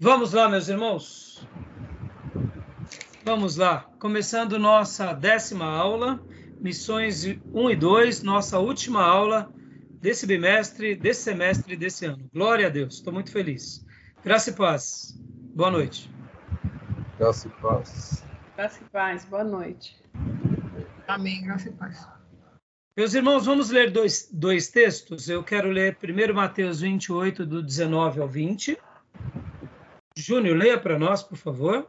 Vamos lá, meus irmãos. Vamos lá. Começando nossa décima aula, missões 1 e 2, nossa última aula desse bimestre, desse semestre, desse ano. Glória a Deus. Estou muito feliz. Graça e paz. Boa noite. Graça e paz. Graça e paz. Boa noite. Amém. Graça e paz. Meus irmãos, vamos ler dois, dois textos. Eu quero ler primeiro Mateus 28, do 19 ao 20. Júnior, leia para nós, por favor.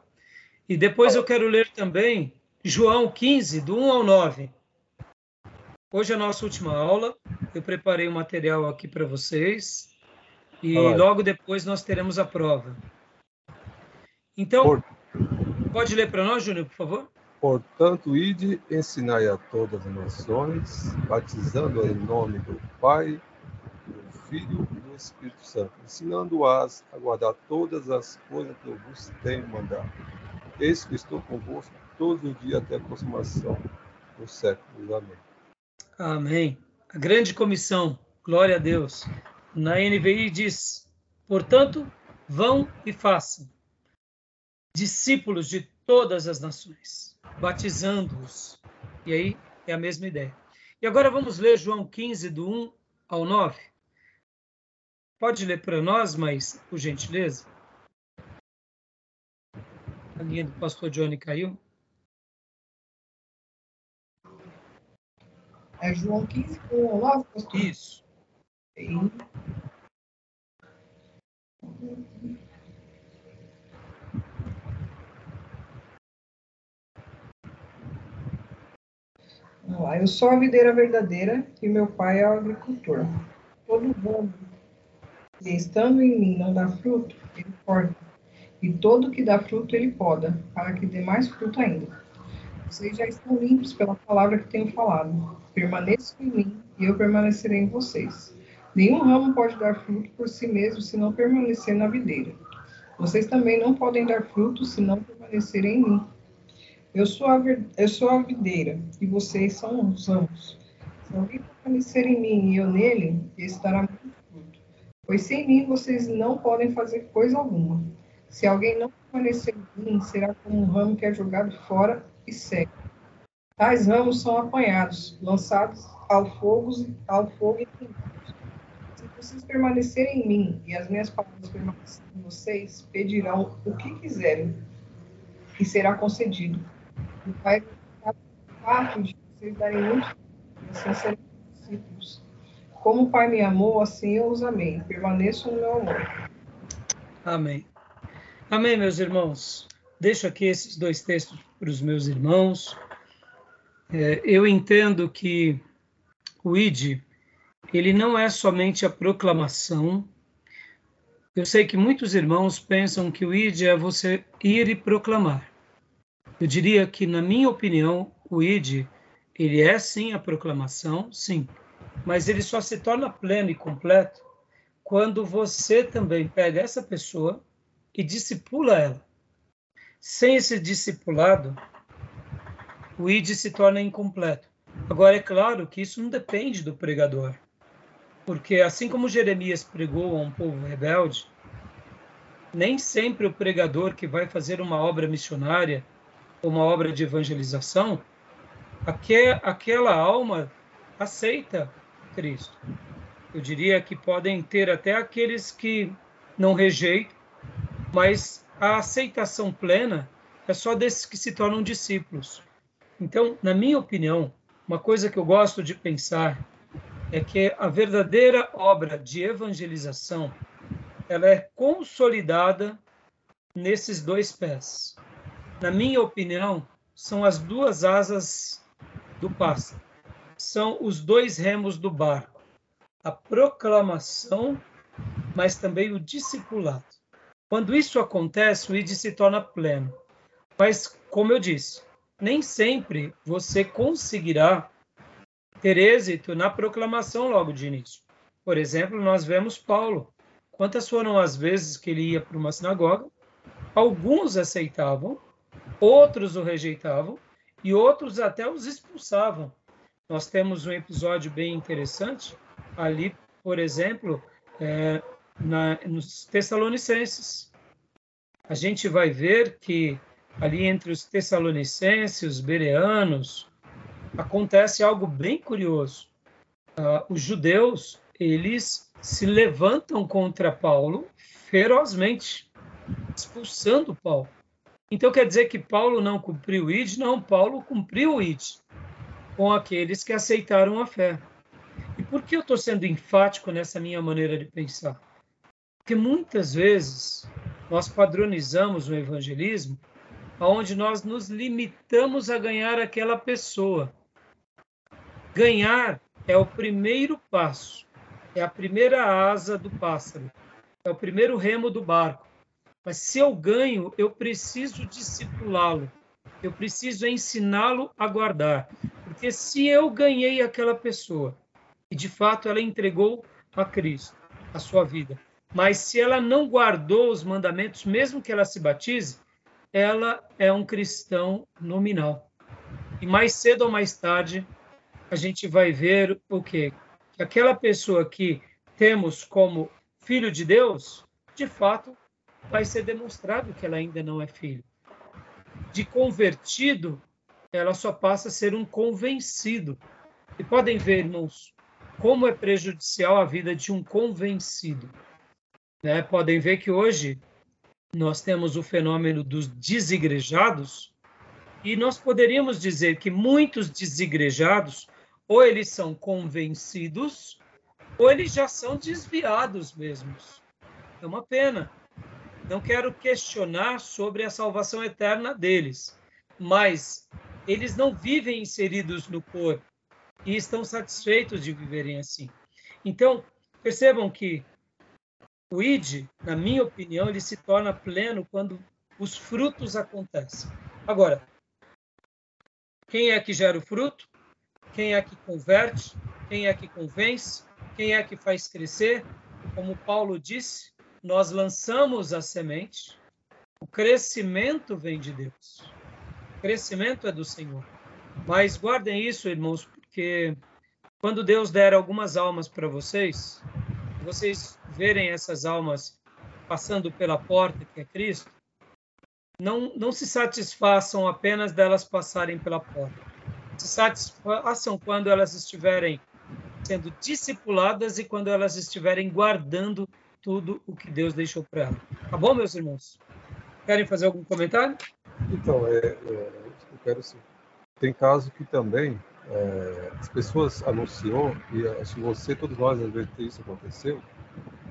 E depois eu quero ler também João 15, do 1 ao 9. Hoje é a nossa última aula. Eu preparei o um material aqui para vocês. E Olá. logo depois nós teremos a prova. Então, por... pode ler para nós, Júnior, por favor? Portanto, ide, ensinai a todas as nações, batizando em nome do Pai, Filho e do Espírito Santo, ensinando-as a guardar todas as coisas que eu vos tenho mandado. Eis que estou convosco todos os dias até a consumação dos séculos. Amém. Amém. A grande comissão, glória a Deus. Na NVI diz: portanto, vão e façam discípulos de todas as nações batizando-os. E aí é a mesma ideia. E agora vamos ler João 15, do 1 ao 9. Pode ler para nós, mas por gentileza? A linha do pastor Johnny caiu. É João 15, do 1 ao 9, pastor? Isso. Sim. Vamos lá. Eu sou a videira verdadeira e meu pai é o agricultor. Todo bom que estando em mim não dá fruto, ele corta. E todo que dá fruto, ele poda, para que dê mais fruto ainda. Vocês já estão limpos pela palavra que tenho falado. Permaneçam em mim e eu permanecerei em vocês. Nenhum ramo pode dar fruto por si mesmo se não permanecer na videira. Vocês também não podem dar fruto se não permanecerem em mim. Eu sou a, eu sou a videira e vocês são os ramos. Se alguém permanecer em mim e eu nele, estará muito fruto. Pois sem mim vocês não podem fazer coisa alguma. Se alguém não permanecer em mim, será como um ramo que é jogado fora e seca. Tais ramos são apanhados, lançados ao fogo, ao fogo e queimados. Se vocês permanecerem em mim e as minhas palavras permanecerem em vocês, pedirão o que quiserem e será concedido o Pai fato de vocês darem muito assim serem discípulos. Como o Pai me amou, assim eu os amei. Permaneçam no meu amor. Amém. Amém, meus irmãos. Deixo aqui esses dois textos para os meus irmãos. É, eu entendo que o ID ele não é somente a proclamação. Eu sei que muitos irmãos pensam que o ID é você ir e proclamar. Eu diria que, na minha opinião, o ID, ele é sim a proclamação, sim, mas ele só se torna pleno e completo quando você também pega essa pessoa e discipula ela. Sem esse discipulado, o ID se torna incompleto. Agora, é claro que isso não depende do pregador, porque assim como Jeremias pregou a um povo rebelde, nem sempre o pregador que vai fazer uma obra missionária uma obra de evangelização, aquela alma aceita Cristo. Eu diria que podem ter até aqueles que não rejeitam, mas a aceitação plena é só desses que se tornam discípulos. Então, na minha opinião, uma coisa que eu gosto de pensar é que a verdadeira obra de evangelização ela é consolidada nesses dois pés na minha opinião, são as duas asas do pássaro. São os dois remos do barco. A proclamação, mas também o discipulado. Quando isso acontece, o ID se torna pleno. Mas, como eu disse, nem sempre você conseguirá ter êxito na proclamação logo de início. Por exemplo, nós vemos Paulo. Quantas foram as vezes que ele ia para uma sinagoga? Alguns aceitavam, outros o rejeitavam e outros até os expulsavam. Nós temos um episódio bem interessante ali, por exemplo, é, na, nos Tessalonicenses. a gente vai ver que ali entre os tessalonicenses, os bereanos, acontece algo bem curioso. Uh, os judeus, eles se levantam contra Paulo ferozmente, expulsando Paulo. Então quer dizer que Paulo não cumpriu o ID? Não, Paulo cumpriu o ID com aqueles que aceitaram a fé. E por que eu estou sendo enfático nessa minha maneira de pensar? Porque muitas vezes nós padronizamos o evangelismo onde nós nos limitamos a ganhar aquela pessoa. Ganhar é o primeiro passo, é a primeira asa do pássaro, é o primeiro remo do barco. Mas se eu ganho, eu preciso discipulá-lo, eu preciso ensiná-lo a guardar. Porque se eu ganhei aquela pessoa, e de fato ela entregou a Cristo a sua vida, mas se ela não guardou os mandamentos, mesmo que ela se batize, ela é um cristão nominal. E mais cedo ou mais tarde, a gente vai ver o quê? Que aquela pessoa que temos como filho de Deus, de fato, vai ser demonstrado que ela ainda não é filho. De convertido, ela só passa a ser um convencido. E podem ver, irmãos, como é prejudicial a vida de um convencido. Né? Podem ver que hoje nós temos o fenômeno dos desigrejados, e nós poderíamos dizer que muitos desigrejados, ou eles são convencidos, ou eles já são desviados mesmos. É uma pena. Não quero questionar sobre a salvação eterna deles, mas eles não vivem inseridos no corpo e estão satisfeitos de viverem assim. Então, percebam que o id, na minha opinião, ele se torna pleno quando os frutos acontecem. Agora, quem é que gera o fruto? Quem é que converte? Quem é que convence? Quem é que faz crescer? Como Paulo disse, nós lançamos a semente, o crescimento vem de Deus. Crescimento é do Senhor. Mas guardem isso, irmãos, porque quando Deus der algumas almas para vocês, vocês verem essas almas passando pela porta que é Cristo, não, não se satisfaçam apenas delas passarem pela porta. Se satisfaçam quando elas estiverem sendo discipuladas e quando elas estiverem guardando tudo o que Deus deixou para elas. Tá bom, meus irmãos? Querem fazer algum comentário? Então, é, é, eu quero sim. Tem caso que também é, as pessoas anunciou, e acho que você, todos nós, às vezes, isso aconteceu,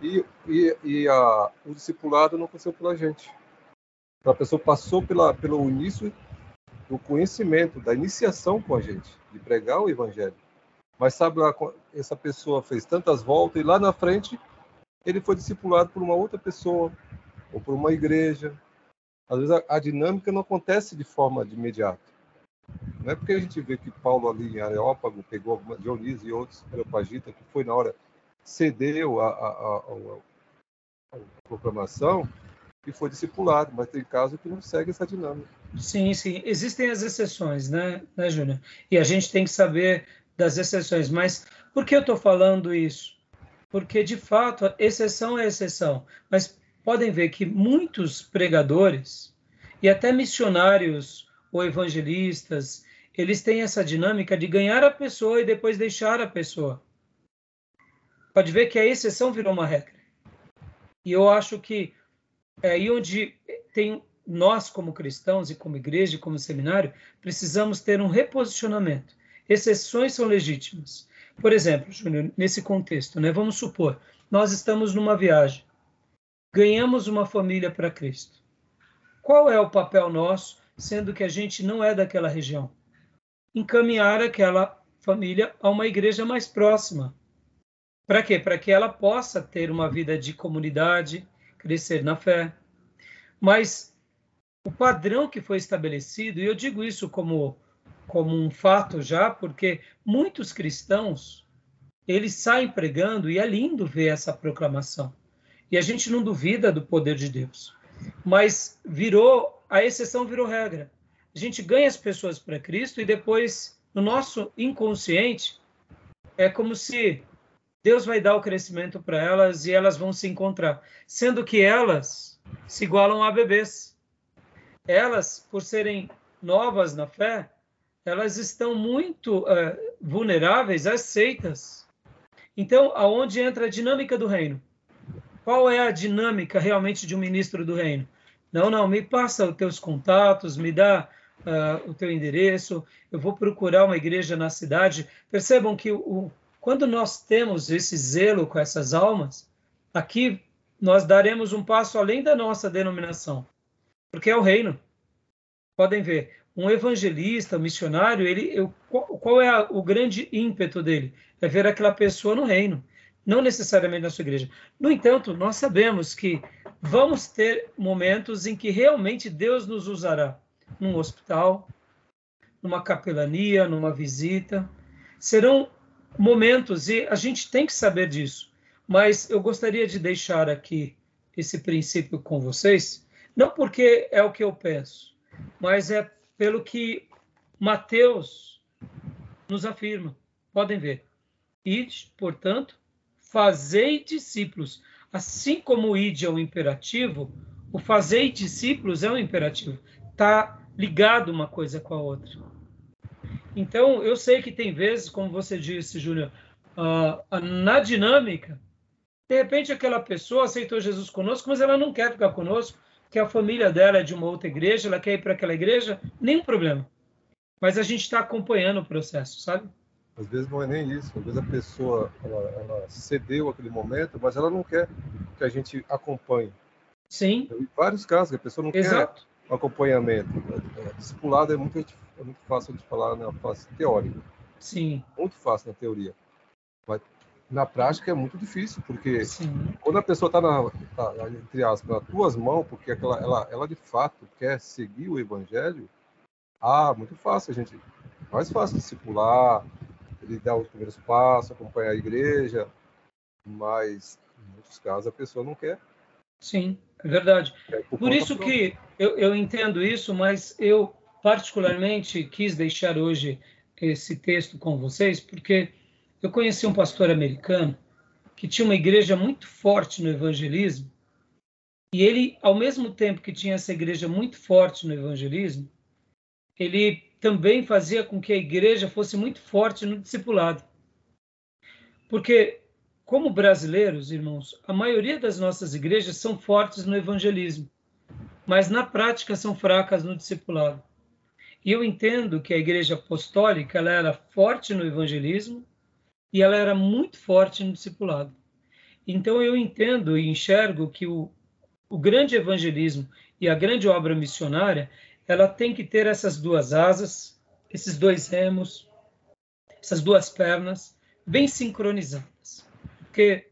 e, e, e a, o discipulado não aconteceu pela gente. A pessoa passou pela, pelo início do conhecimento, da iniciação com a gente, de pregar o evangelho. Mas sabe lá, essa pessoa fez tantas voltas e lá na frente ele foi discipulado por uma outra pessoa ou por uma igreja. Às vezes a, a dinâmica não acontece de forma de imediato. Não é porque a gente vê que Paulo ali em Areópago pegou Dionísio e outros, Areopagita, que foi na hora, cedeu a, a, a, proclamação e foi discipulado, mas tem casos que não segue essa dinâmica. Sim, sim. Existem as exceções, né, né Júnior? E a gente tem que saber das exceções. Mas por que eu estou falando isso? Porque, de fato, exceção é exceção. Mas podem ver que muitos pregadores e até missionários ou evangelistas, eles têm essa dinâmica de ganhar a pessoa e depois deixar a pessoa. Pode ver que a exceção virou uma regra. E eu acho que é aí onde tem nós como cristãos e como igreja e como seminário precisamos ter um reposicionamento. Exceções são legítimas. Por exemplo, Júnior, nesse contexto, né, vamos supor, nós estamos numa viagem, ganhamos uma família para Cristo. Qual é o papel nosso sendo que a gente não é daquela região. Encaminhar aquela família a uma igreja mais próxima. Para quê? Para que ela possa ter uma vida de comunidade, crescer na fé. Mas o padrão que foi estabelecido, e eu digo isso como, como um fato já, porque muitos cristãos eles saem pregando e é lindo ver essa proclamação. E a gente não duvida do poder de Deus. Mas virou a exceção virou regra. A gente ganha as pessoas para Cristo e depois, no nosso inconsciente, é como se Deus vai dar o crescimento para elas e elas vão se encontrar. Sendo que elas se igualam a bebês. Elas, por serem novas na fé, elas estão muito uh, vulneráveis às seitas. Então, aonde entra a dinâmica do reino? Qual é a dinâmica realmente de um ministro do reino? Não, não, me passa os teus contatos, me dá uh, o teu endereço, eu vou procurar uma igreja na cidade. Percebam que o, quando nós temos esse zelo com essas almas, aqui nós daremos um passo além da nossa denominação, porque é o reino. Podem ver, um evangelista, um missionário, ele, eu, qual é a, o grande ímpeto dele? É ver aquela pessoa no reino, não necessariamente na sua igreja. No entanto, nós sabemos que vamos ter momentos em que realmente Deus nos usará num hospital, numa capelania, numa visita. Serão momentos e a gente tem que saber disso. Mas eu gostaria de deixar aqui esse princípio com vocês, não porque é o que eu penso, mas é pelo que Mateus nos afirma. Podem ver. Ide, portanto, fazei discípulos. Assim como o ide é um imperativo, o fazei discípulos é um imperativo. Está ligado uma coisa com a outra. Então, eu sei que tem vezes, como você disse, Júnior, uh, na dinâmica, de repente aquela pessoa aceitou Jesus conosco, mas ela não quer ficar conosco, que a família dela é de uma outra igreja, ela quer ir para aquela igreja, nenhum problema. Mas a gente está acompanhando o processo, sabe? Às vezes não é nem isso. Às vezes a pessoa ela, ela cedeu aquele momento, mas ela não quer que a gente acompanhe. Sim. Em vários casos, a pessoa não Exato. quer acompanhamento. É, discipulado é muito, é muito fácil de falar na fase teórica. Sim. Muito fácil na teoria. Mas na prática é muito difícil, porque Sim. quando a pessoa está, tá, entre aspas, nas tuas mãos, porque aquela, ela, ela de fato quer seguir o evangelho, ah, muito fácil, a gente. Mais fácil discipular, ele dar os primeiros passos, acompanhar a igreja, mas em muitos casos a pessoa não quer. Sim, é verdade. Por, por isso que eu, eu entendo isso, mas eu particularmente quis deixar hoje esse texto com vocês, porque eu conheci um pastor americano que tinha uma igreja muito forte no evangelismo, e ele, ao mesmo tempo que tinha essa igreja muito forte no evangelismo, ele também fazia com que a igreja fosse muito forte no discipulado. Porque, como brasileiros, irmãos, a maioria das nossas igrejas são fortes no evangelismo, mas na prática são fracas no discipulado. E eu entendo que a igreja apostólica ela era forte no evangelismo, e ela era muito forte no discipulado. Então eu entendo e enxergo que o, o grande evangelismo e a grande obra missionária, ela tem que ter essas duas asas, esses dois remos, essas duas pernas bem sincronizadas. Porque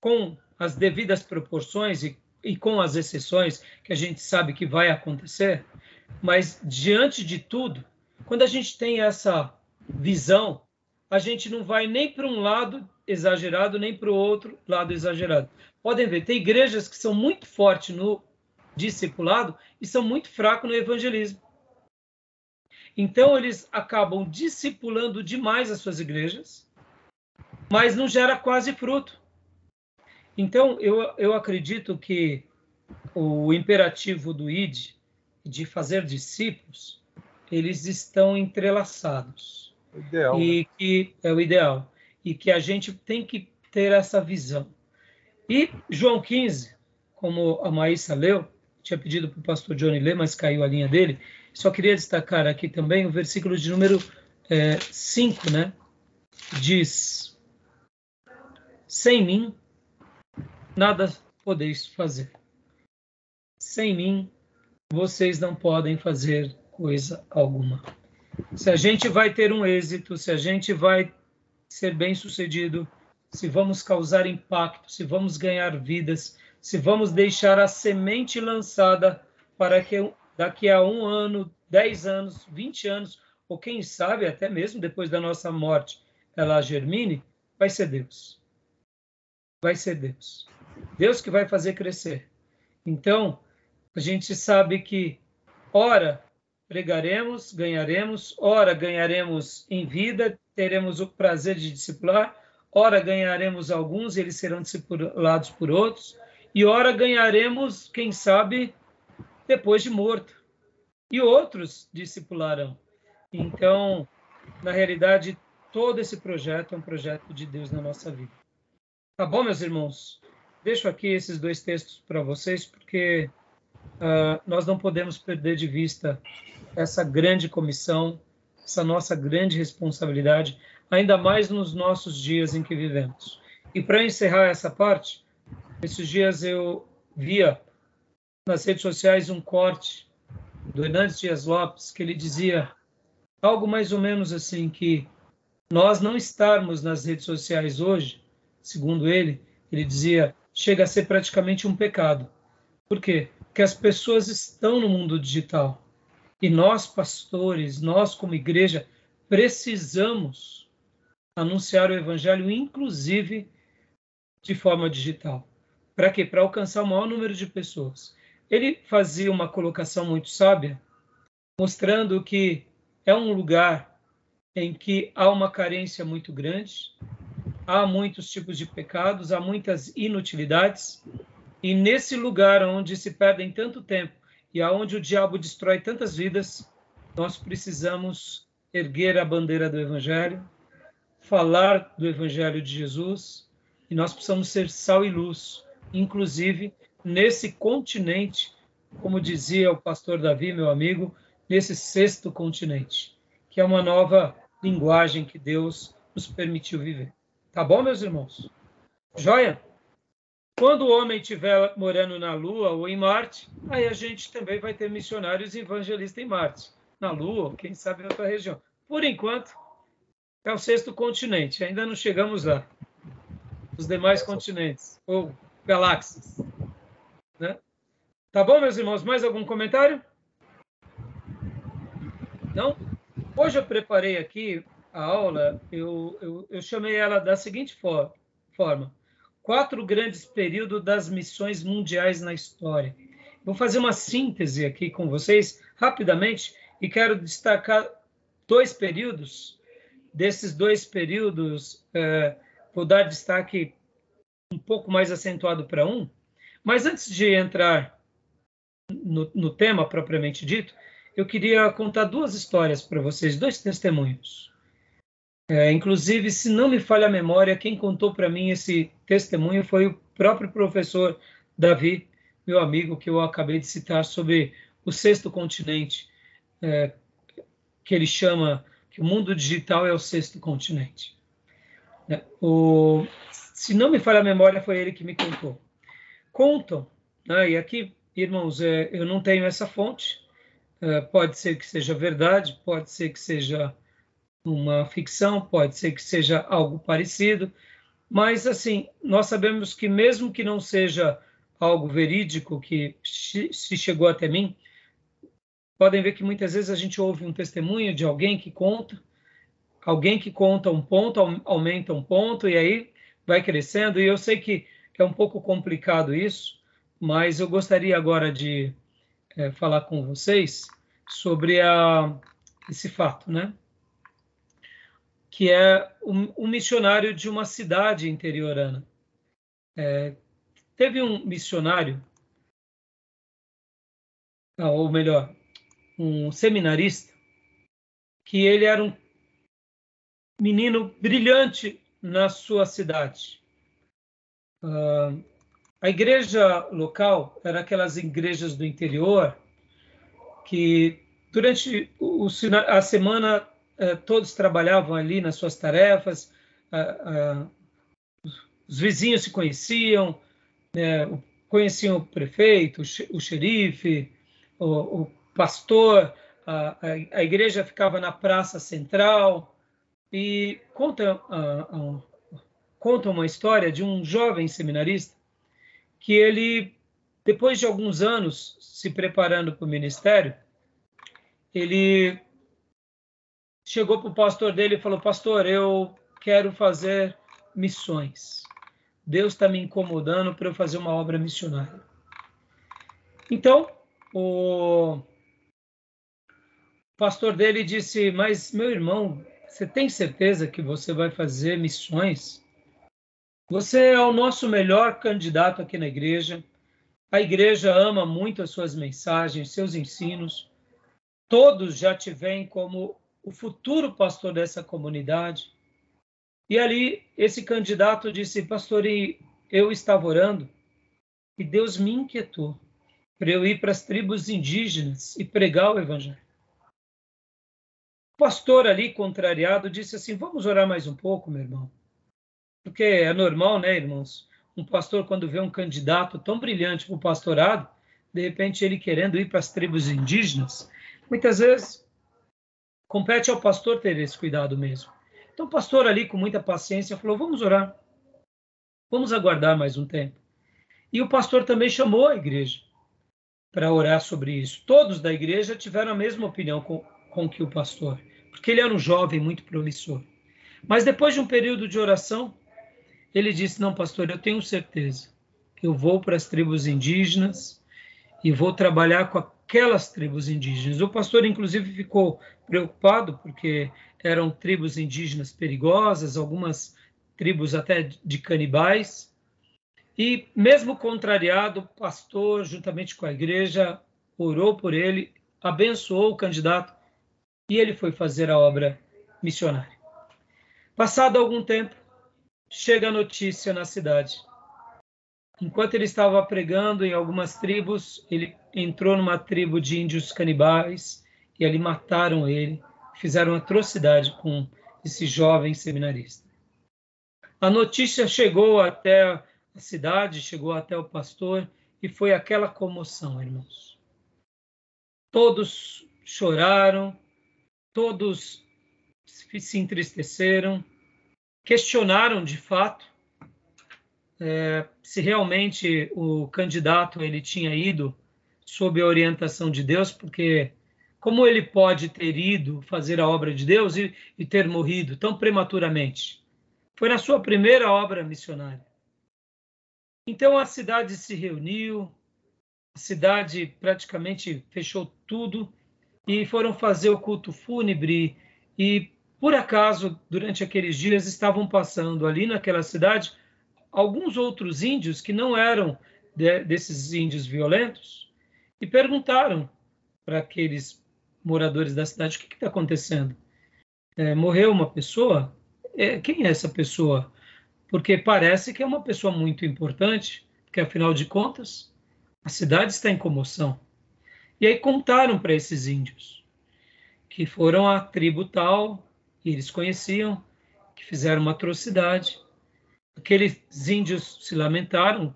com as devidas proporções e, e com as exceções que a gente sabe que vai acontecer, mas diante de tudo, quando a gente tem essa visão a gente não vai nem para um lado exagerado, nem para o outro lado exagerado. Podem ver, tem igrejas que são muito fortes no discipulado e são muito fracos no evangelismo. Então, eles acabam discipulando demais as suas igrejas, mas não gera quase fruto. Então, eu, eu acredito que o imperativo do ID, de fazer discípulos, eles estão entrelaçados. Ideal, e né? que é o ideal e que a gente tem que ter essa visão. E João 15, como a Maísa leu, tinha pedido para o pastor Johnny ler, mas caiu a linha dele. Só queria destacar aqui também o versículo de número 5, é, né? Diz: Sem mim nada podeis fazer. Sem mim vocês não podem fazer coisa alguma se a gente vai ter um êxito, se a gente vai ser bem sucedido, se vamos causar impacto, se vamos ganhar vidas, se vamos deixar a semente lançada para que daqui a um ano, dez anos, vinte anos, ou quem sabe até mesmo depois da nossa morte, ela germine, vai ser Deus. Vai ser Deus. Deus que vai fazer crescer. Então, a gente sabe que, ora, pregaremos, ganharemos, ora ganharemos em vida, teremos o prazer de discipular, ora ganharemos alguns, eles serão discipulados por outros, e ora ganharemos, quem sabe, depois de morto. E outros discipularão. Então, na realidade, todo esse projeto é um projeto de Deus na nossa vida. Tá bom, meus irmãos? Deixo aqui esses dois textos para vocês, porque uh, nós não podemos perder de vista essa grande comissão, essa nossa grande responsabilidade, ainda mais nos nossos dias em que vivemos. E para encerrar essa parte, esses dias eu via nas redes sociais um corte do Hernandes Dias Lopes que ele dizia algo mais ou menos assim que nós não estarmos nas redes sociais hoje, segundo ele, ele dizia, chega a ser praticamente um pecado. Por quê? Porque as pessoas estão no mundo digital. E nós, pastores, nós como igreja, precisamos anunciar o evangelho, inclusive de forma digital. Para quê? Para alcançar o maior número de pessoas. Ele fazia uma colocação muito sábia, mostrando que é um lugar em que há uma carência muito grande, há muitos tipos de pecados, há muitas inutilidades, e nesse lugar onde se perdem tanto tempo e aonde o diabo destrói tantas vidas, nós precisamos erguer a bandeira do evangelho, falar do evangelho de Jesus, e nós precisamos ser sal e luz, inclusive nesse continente, como dizia o pastor Davi, meu amigo, nesse sexto continente, que é uma nova linguagem que Deus nos permitiu viver. Tá bom, meus irmãos? Joia? Quando o homem estiver morando na Lua ou em Marte, aí a gente também vai ter missionários evangelistas em Marte. Na Lua, quem sabe em outra região. Por enquanto, é o sexto continente. Ainda não chegamos lá. Os demais continentes ou galáxias. Né? Tá bom, meus irmãos? Mais algum comentário? Não? Hoje eu preparei aqui a aula, eu, eu, eu chamei ela da seguinte for, forma: Quatro grandes períodos das missões mundiais na história. Vou fazer uma síntese aqui com vocês rapidamente e quero destacar dois períodos. Desses dois períodos, é, vou dar destaque um pouco mais acentuado para um. Mas antes de entrar no, no tema propriamente dito, eu queria contar duas histórias para vocês, dois testemunhos. É, inclusive, se não me falha a memória, quem contou para mim esse testemunho foi o próprio professor Davi, meu amigo, que eu acabei de citar, sobre o sexto continente, é, que ele chama que o mundo digital é o sexto continente. É, o, se não me falha a memória, foi ele que me contou. Contam, né, e aqui, irmãos, é, eu não tenho essa fonte, é, pode ser que seja verdade, pode ser que seja uma ficção, pode ser que seja algo parecido, mas assim, nós sabemos que mesmo que não seja algo verídico que se chegou até mim, podem ver que muitas vezes a gente ouve um testemunho de alguém que conta, alguém que conta um ponto, aumenta um ponto, e aí vai crescendo, e eu sei que é um pouco complicado isso, mas eu gostaria agora de é, falar com vocês sobre a, esse fato, né? Que é um, um missionário de uma cidade interiorana. É, teve um missionário, ah, ou melhor, um seminarista, que ele era um menino brilhante na sua cidade. Uh, a igreja local era aquelas igrejas do interior que durante o, a semana eh, todos trabalhavam ali nas suas tarefas, os vizinhos se conheciam, né, conheciam o prefeito, o xerife, o, o pastor, a, a, igreja ficava na praça central e conta, conta uma história de um jovem seminarista que ele, depois de alguns anos se preparando para o ministério, ele chegou para o pastor dele e falou: Pastor, eu quero fazer missões. Deus está me incomodando para eu fazer uma obra missionária. Então, o pastor dele disse: Mas, meu irmão, você tem certeza que você vai fazer missões? Você é o nosso melhor candidato aqui na igreja. A igreja ama muito as suas mensagens, seus ensinos. Todos já te veem como o futuro pastor dessa comunidade. E ali, esse candidato disse: Pastor, eu estava orando e Deus me inquietou para eu ir para as tribos indígenas e pregar o evangelho. Pastor ali, contrariado, disse assim: Vamos orar mais um pouco, meu irmão. Porque é normal, né, irmãos? Um pastor, quando vê um candidato tão brilhante para o pastorado, de repente ele querendo ir para as tribos indígenas, muitas vezes compete ao pastor ter esse cuidado mesmo. Então, o pastor ali, com muita paciência, falou: Vamos orar. Vamos aguardar mais um tempo. E o pastor também chamou a igreja para orar sobre isso. Todos da igreja tiveram a mesma opinião com, com que o pastor, porque ele era um jovem muito promissor. Mas depois de um período de oração, ele disse: Não, pastor, eu tenho certeza que eu vou para as tribos indígenas e vou trabalhar com aquelas tribos indígenas. O pastor, inclusive, ficou preocupado porque eram tribos indígenas perigosas, algumas tribos até de canibais. E, mesmo contrariado, o pastor, juntamente com a igreja, orou por ele, abençoou o candidato e ele foi fazer a obra missionária. Passado algum tempo, chega a notícia na cidade. Enquanto ele estava pregando em algumas tribos, ele entrou numa tribo de índios canibais e ali mataram ele, fizeram atrocidade com esse jovem seminarista. A notícia chegou até a cidade, chegou até o pastor e foi aquela comoção, irmãos. Todos choraram, todos se entristeceram, questionaram de fato é, se realmente o candidato ele tinha ido sob a orientação de Deus, porque como ele pode ter ido fazer a obra de Deus e, e ter morrido tão prematuramente? Foi na sua primeira obra missionária. Então a cidade se reuniu, a cidade praticamente fechou tudo e foram fazer o culto fúnebre e por acaso durante aqueles dias estavam passando ali naquela cidade alguns outros índios que não eram de, desses índios violentos e perguntaram para aqueles moradores da cidade o que está acontecendo. É, morreu uma pessoa? é, quem é essa pessoa? Porque parece que é uma pessoa muito importante, porque afinal de contas, a cidade está em comoção. E aí contaram para esses índios que foram à tribo tal, e eles conheciam, que fizeram uma atrocidade. Aqueles índios se lamentaram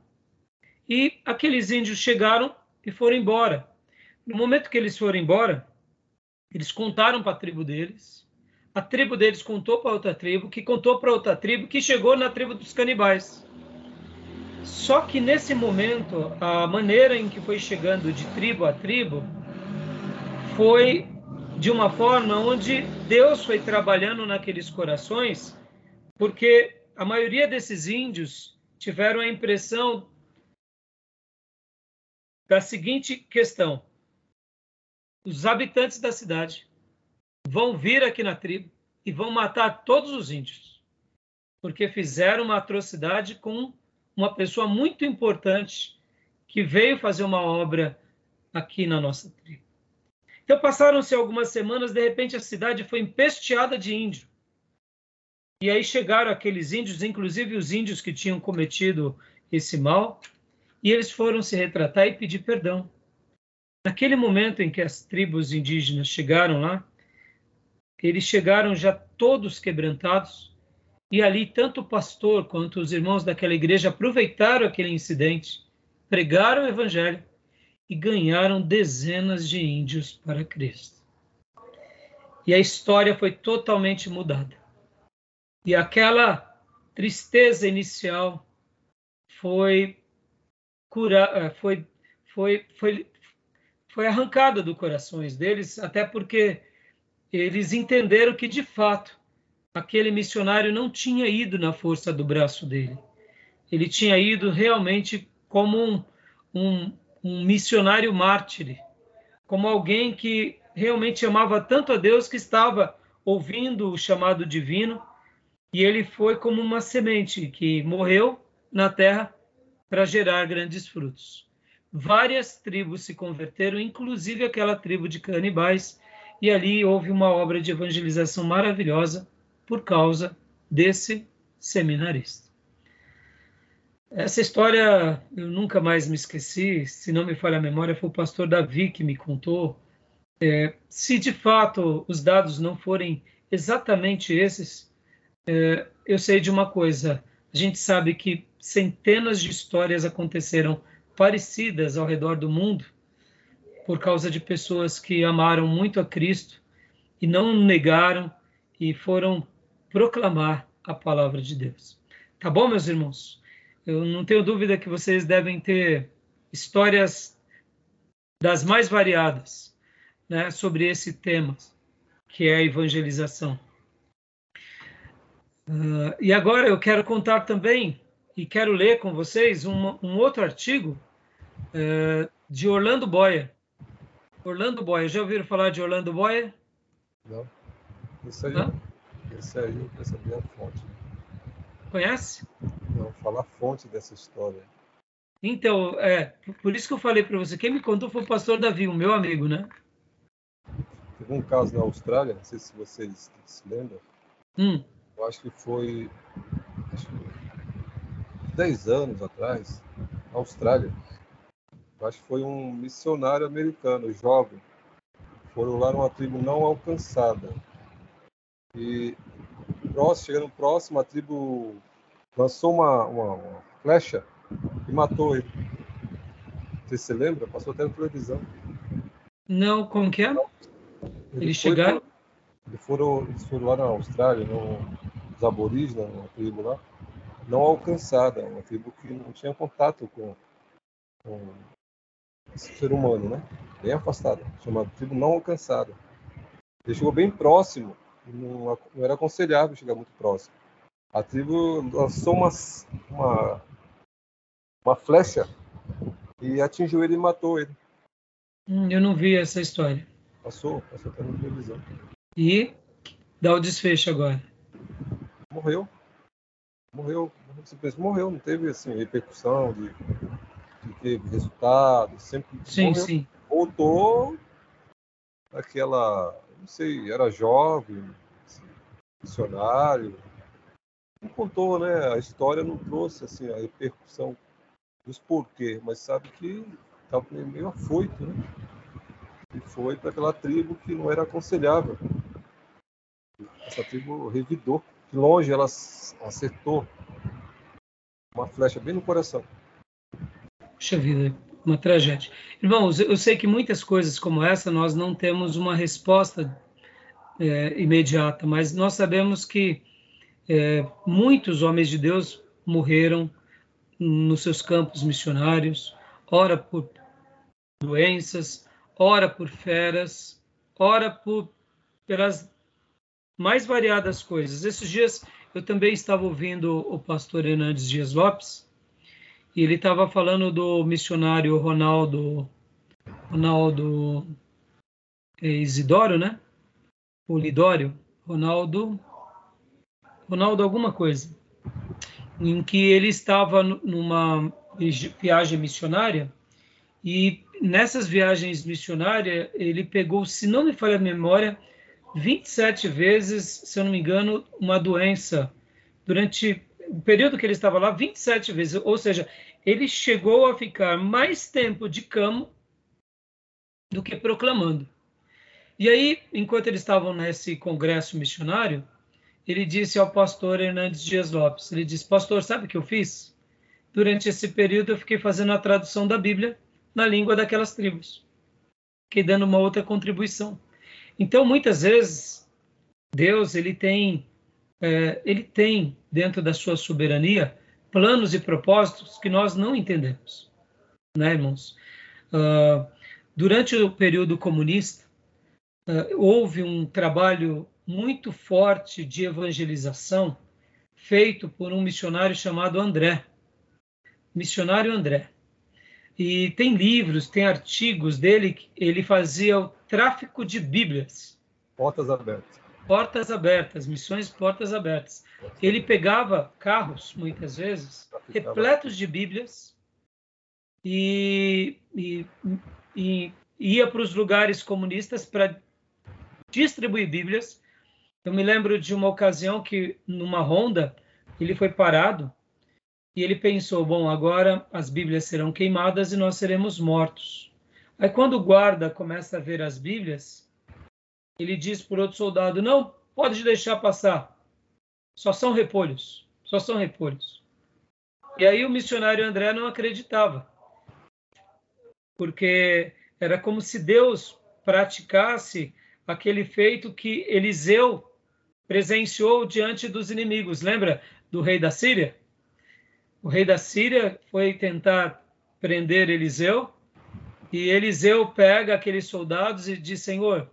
e aqueles índios chegaram e foram embora. No momento que eles foram embora, eles contaram para a tribo deles a tribo deles contou para outra tribo, que contou para outra tribo, que chegou na tribo dos canibais. Só que nesse momento, a maneira em que foi chegando de tribo a tribo foi de uma forma onde Deus foi trabalhando naqueles corações, porque a maioria desses índios tiveram a impressão da seguinte questão: os habitantes da cidade vão vir aqui na tribo e vão matar todos os índios, porque fizeram uma atrocidade com uma pessoa muito importante que veio fazer uma obra aqui na nossa tribo. Então passaram-se algumas semanas, de repente a cidade foi empesteada de índio. E aí chegaram aqueles índios, inclusive os índios que tinham cometido esse mal, e eles foram se retratar e pedir perdão. Naquele momento em que as tribos indígenas chegaram lá, eles chegaram já todos quebrantados, e ali tanto o pastor quanto os irmãos daquela igreja aproveitaram aquele incidente, pregaram o evangelho e ganharam dezenas de índios para Cristo. E a história foi totalmente mudada. E aquela tristeza inicial foi cura, eh, foi, foi, foi, foi arrancada do corações deles, até porque eles entenderam que, de fato, aquele missionário não tinha ido na força do braço dele. Ele tinha ido realmente como um, um, um missionário mártir, como alguém que realmente amava tanto a Deus que estava ouvindo o chamado divino e ele foi como uma semente que morreu na terra para gerar grandes frutos. Várias tribos se converteram, inclusive aquela tribo de canibais, e ali houve uma obra de evangelização maravilhosa por causa desse seminarista. Essa história eu nunca mais me esqueci, se não me falha a memória, foi o pastor Davi que me contou. É, se de fato os dados não forem exatamente esses, é, eu sei de uma coisa: a gente sabe que centenas de histórias aconteceram parecidas ao redor do mundo por causa de pessoas que amaram muito a Cristo e não negaram e foram proclamar a palavra de Deus. Tá bom, meus irmãos? Eu não tenho dúvida que vocês devem ter histórias das mais variadas né, sobre esse tema, que é a evangelização. Uh, e agora eu quero contar também, e quero ler com vocês, um, um outro artigo uh, de Orlando Boyer. Orlando Boyer, já ouviram falar de Orlando Boyer? Não. Isso aí, isso aí eu quero saber a fonte. Conhece? Não, falar a fonte dessa história. Então, é, por isso que eu falei para você, quem me contou foi o pastor Davi, o meu amigo, né? Teve um caso na Austrália, não sei se vocês se lembram. Hum eu acho que foi acho que 10 anos atrás, na Austrália. Eu acho que foi um missionário americano, jovem. Foram lá numa tribo não alcançada. E próximo, chegando próximo, a tribo lançou uma, uma, uma flecha e matou ele. Você se lembra? Passou até na televisão. Não, como que é? Eles chegaram? Eles foram, eles foram lá na Austrália, no, os aborígenes, uma tribo lá, não alcançada, uma tribo que não tinha contato com, com esse ser humano, né? Bem afastada, chamada tribo não alcançada. Ele chegou bem próximo, não, não era aconselhável chegar muito próximo. A tribo lançou uma, uma, uma flecha e atingiu ele e matou ele. Hum, eu não vi essa história. Passou, passou até na televisão. E dá o desfecho agora morreu. Morreu, simplesmente morreu, não teve assim, repercussão de, de teve resultado, sempre sim, morreu. sim. voltou aquela, não sei, era jovem, assim, missionário, não contou, né? A história não trouxe assim a repercussão dos porquê, mas sabe que estava meio afoito, né? E foi para aquela tribo que não era aconselhável. Essa tribo revidou de longe ela acertou uma flecha bem no coração. Puxa vida, uma tragédia. Irmãos, eu sei que muitas coisas como essa nós não temos uma resposta é, imediata, mas nós sabemos que é, muitos homens de Deus morreram nos seus campos missionários, ora por doenças, ora por feras, ora por pelas mais variadas coisas. Esses dias eu também estava ouvindo o pastor Hernandes Dias Lopes e ele estava falando do missionário Ronaldo Ronaldo é, Isidoro, né? O Lidório, Ronaldo Ronaldo alguma coisa, em que ele estava numa viagem missionária e nessas viagens missionárias ele pegou, se não me falha a memória, 27 vezes, se eu não me engano, uma doença durante o período que ele estava lá, 27 vezes. Ou seja, ele chegou a ficar mais tempo de cama do que proclamando. E aí, enquanto eles estavam nesse congresso missionário, ele disse ao pastor Hernandes Dias Lopes, ele disse, pastor, sabe o que eu fiz? Durante esse período eu fiquei fazendo a tradução da Bíblia na língua daquelas tribos. Fiquei dando uma outra contribuição. Então, muitas vezes, Deus ele tem, é, ele tem dentro da sua soberania planos e propósitos que nós não entendemos, né, irmãos? Uh, durante o período comunista, uh, houve um trabalho muito forte de evangelização feito por um missionário chamado André, missionário André. E tem livros, tem artigos dele, ele fazia o tráfico de Bíblias. Portas abertas. Portas abertas, missões portas abertas. Ele pegava carros, muitas vezes, repletos de Bíblias e, e, e ia para os lugares comunistas para distribuir Bíblias. Eu me lembro de uma ocasião que, numa ronda, ele foi parado e ele pensou: bom, agora as Bíblias serão queimadas e nós seremos mortos. Aí, quando o guarda começa a ver as Bíblias, ele diz para outro soldado: não, pode deixar passar. Só são repolhos. Só são repolhos. E aí o missionário André não acreditava, porque era como se Deus praticasse aquele feito que Eliseu presenciou diante dos inimigos. Lembra do rei da Síria? O rei da Síria foi tentar prender Eliseu e Eliseu pega aqueles soldados e diz: Senhor,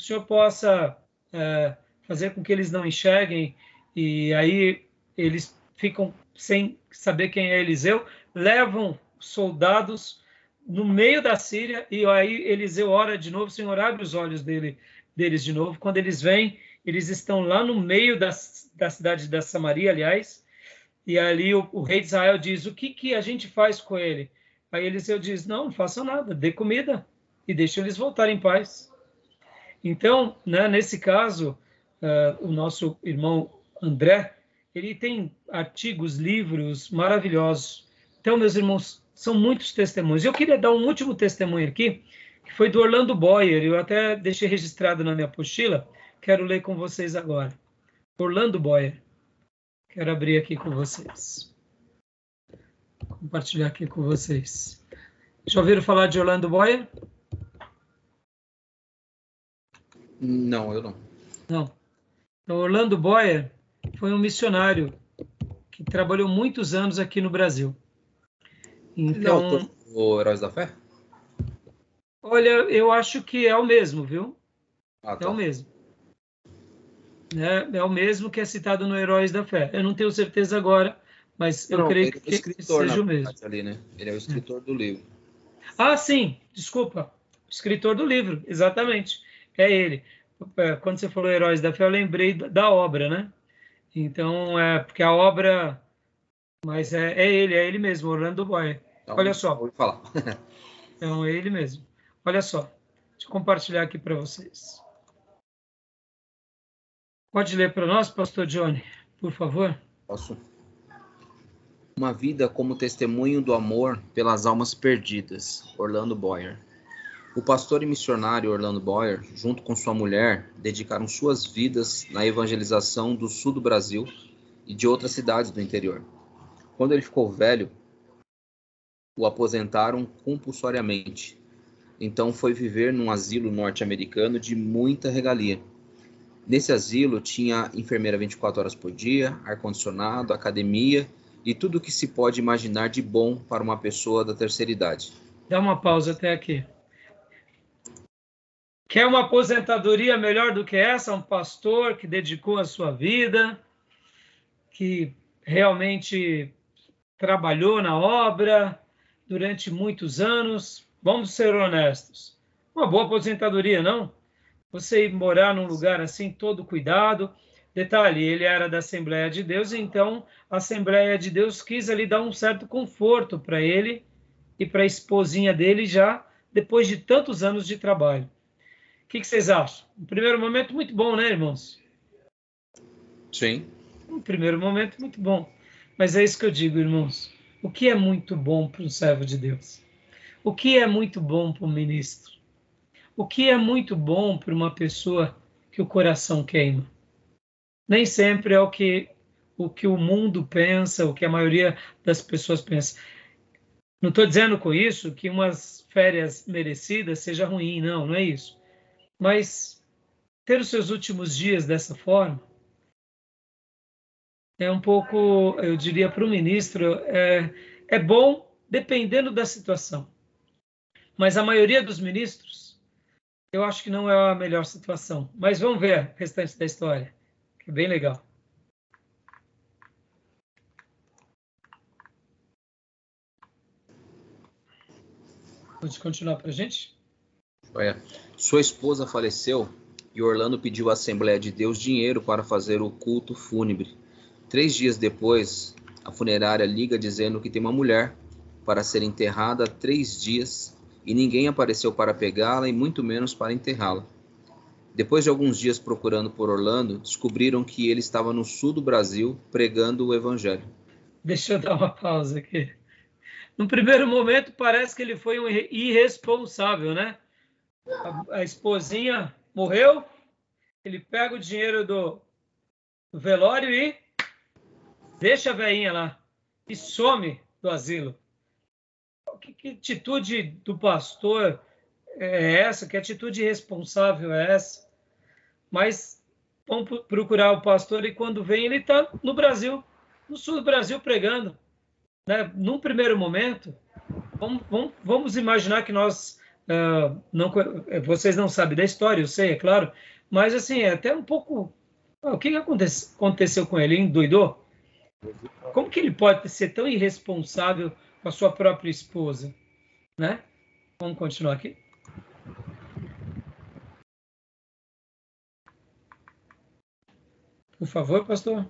o senhor possa é, fazer com que eles não enxerguem e aí eles ficam sem saber quem é Eliseu, levam soldados no meio da Síria e aí Eliseu ora de novo, Senhor abre os olhos dele, deles de novo. Quando eles vêm, eles estão lá no meio da, da cidade da Samaria, aliás, e ali o, o, rei de Israel diz: O que, que a gente faz com ele? Aí Eliseu diz: Não, não façam nada, dê comida e deixe eles voltarem em paz. Então, né, nesse caso, uh, o nosso irmão André, ele tem artigos, livros maravilhosos. Então, meus irmãos, são muitos testemunhos. Eu queria dar um último testemunho aqui, que foi do Orlando Boyer. Eu até deixei registrado na minha apostila, quero ler com vocês agora. Orlando Boyer. Quero abrir aqui com vocês. Compartilhar aqui com vocês. Já ouviram falar de Orlando Boyer? Não, eu não. Não. Então, Orlando Boyer foi um missionário que trabalhou muitos anos aqui no Brasil. Então, não, o Heróis da Fé? Olha, eu acho que é o mesmo, viu? Ah, tá. É o mesmo né, é o mesmo que é citado no Heróis da Fé. Eu não tenho certeza agora, mas eu não, creio que, é que seja o mesmo. Ali, né? Ele é o escritor é. do livro. Ah, sim, desculpa. Escritor do livro, exatamente. É ele. É, quando você falou Heróis da Fé, eu lembrei da obra, né? Então, é porque a obra. Mas é, é ele, é ele mesmo, Orlando Boy. Então, Olha só. Vou falar. então, é ele mesmo. Olha só. Deixa eu compartilhar aqui para vocês. Pode ler para nós, Pastor Johnny, por favor? Posso. Uma vida como testemunho do amor pelas almas perdidas, Orlando Boyer. O pastor e missionário Orlando Boyer, junto com sua mulher, dedicaram suas vidas na evangelização do sul do Brasil e de outras cidades do interior. Quando ele ficou velho, o aposentaram compulsoriamente. Então foi viver num asilo norte-americano de muita regalia Nesse asilo tinha enfermeira 24 horas por dia, ar-condicionado, academia e tudo o que se pode imaginar de bom para uma pessoa da terceira idade. Dá uma pausa até aqui. Quer uma aposentadoria melhor do que essa? Um pastor que dedicou a sua vida, que realmente trabalhou na obra durante muitos anos. Vamos ser honestos. Uma boa aposentadoria, não? você ir morar num lugar assim, todo cuidado. Detalhe, ele era da Assembleia de Deus, então a Assembleia de Deus quis ali dar um certo conforto para ele e para a esposinha dele já depois de tantos anos de trabalho. O que, que vocês acham? Um primeiro momento muito bom, né, irmãos? Sim. Um primeiro momento muito bom. Mas é isso que eu digo, irmãos. O que é muito bom para um servo de Deus? O que é muito bom para um ministro? o que é muito bom para uma pessoa que o coração queima. Nem sempre é o que o que o mundo pensa, o que a maioria das pessoas pensa. Não estou dizendo com isso que umas férias merecidas seja ruim, não, não é isso. Mas ter os seus últimos dias dessa forma é um pouco, eu diria para o ministro, é, é bom dependendo da situação. Mas a maioria dos ministros eu acho que não é a melhor situação. Mas vamos ver o restante da história, que é bem legal. Pode continuar para a gente? Sua esposa faleceu e Orlando pediu à Assembleia de Deus dinheiro para fazer o culto fúnebre. Três dias depois, a funerária liga dizendo que tem uma mulher para ser enterrada há três dias e ninguém apareceu para pegá-la e muito menos para enterrá-la. Depois de alguns dias procurando por Orlando, descobriram que ele estava no sul do Brasil pregando o evangelho. Deixa eu dar uma pausa aqui. No primeiro momento, parece que ele foi um irresponsável, né? A, a esposinha morreu, ele pega o dinheiro do, do velório e deixa a veinha lá e some do asilo. Que, que atitude do pastor é essa? Que atitude irresponsável é essa? Mas vamos procurar o pastor e quando vem ele está no Brasil, no sul do Brasil pregando. Né? Num primeiro momento, vamos, vamos, vamos imaginar que nós uh, não, vocês não sabem da história, eu sei, é claro, mas assim é até um pouco o que, aconteceu, aconteceu com ele? Endoidou? Como que ele pode ser tão irresponsável com a sua própria esposa? Né? Vamos continuar aqui. Por favor, pastor.